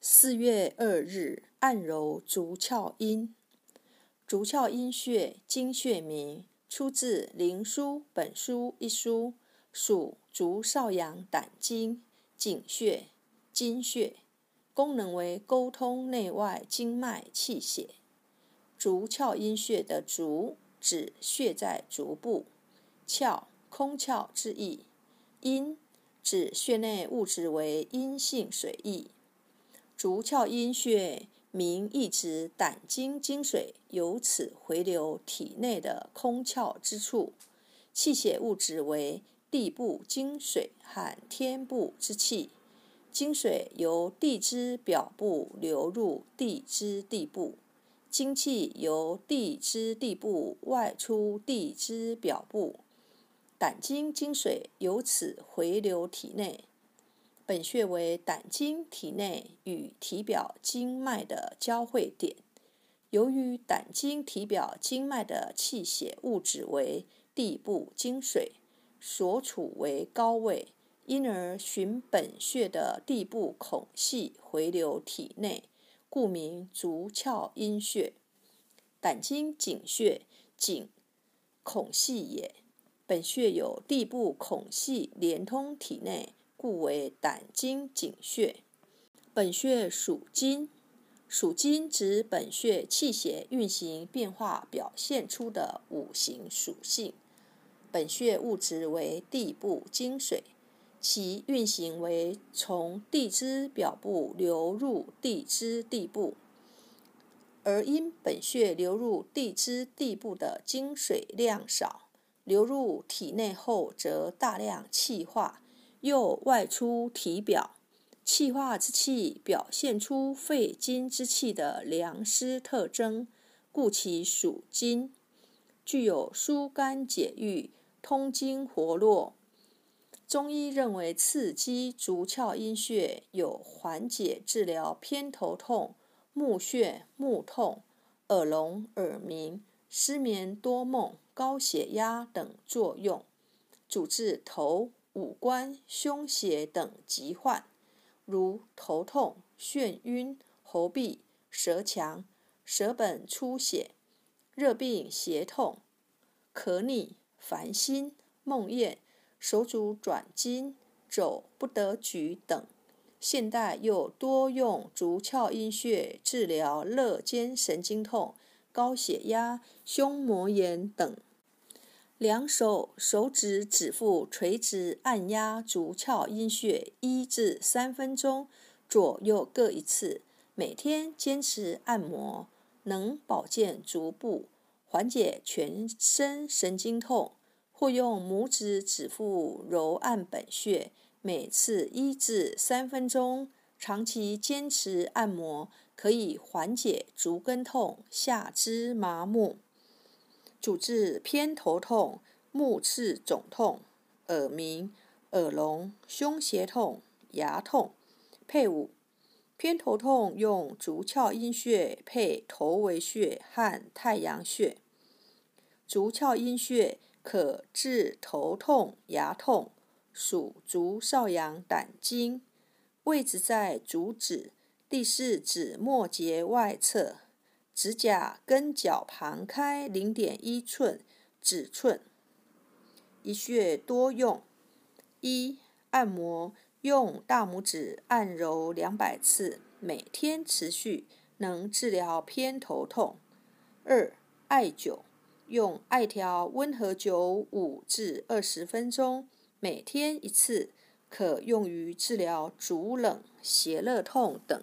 四月二日，按揉足窍阴。足窍阴穴，经穴名，出自《灵枢·本书》一书，属足少阳胆经，井穴、经穴，功能为沟通内外经脉气血。足窍阴穴的足，指穴在足部；窍，空窍之意；阴，指穴内物质为阴性水液。足窍阴穴名意指胆经精水由此回流体内的空窍之处，气血物质为地部精水和天部之气，精水由地支表部流入地支地部，精气由地支地部外出地支表部，胆经精水由此回流体内。本穴为胆经体内与体表经脉的交汇点。由于胆经体表经脉的气血物质为地部精水，所处为高位，因而循本穴的地部孔隙回流体内，故名足窍阴穴。胆经井穴，井孔隙也。本穴有地部孔隙连通体内。故为胆经井穴。本穴属金，属金指本穴气血运行变化表现出的五行属性。本穴物质为地部精水，其运行为从地支表部流入地支地部，而因本穴流入地支地部的精水量少，流入体内后则大量气化。又外出体表，气化之气表现出肺经之气的凉湿特征，故其属金，具有疏肝解郁、通经活络。中医认为，刺激足窍阴穴有缓解治疗偏头痛、目眩目痛、耳聋耳鸣、失眠多梦、高血压等作用，主治头。五官、胸胁等疾患，如头痛、眩晕、喉痹、舌强、舌本出血、热病胁痛、咳逆、烦心、梦魇、手足转筋、肘不得举等。现代又多用足窍阴穴治疗肋间神经痛、高血压、胸膜炎等。两手手指指腹垂直按压足窍阴穴一至三分钟，左右各一次，每天坚持按摩，能保健足部，缓解全身神经痛。或用拇指指腹揉按本穴，每次一至三分钟，长期坚持按摩，可以缓解足跟痛、下肢麻木。主治偏头痛、目赤肿痛、耳鸣、耳聋、胸胁痛、牙痛。配伍：偏头痛用足窍阴穴配头维穴和太阳穴。足窍阴穴可治头痛、牙痛，属足少阳胆经，位置在足趾第四指末节外侧。指甲跟脚旁开零点一寸指寸，一穴多用。一、按摩，用大拇指按揉两百次，每天持续，能治疗偏头痛。二、艾灸，用艾条温和灸五至二十分钟，每天一次，可用于治疗足冷、胁肋痛等。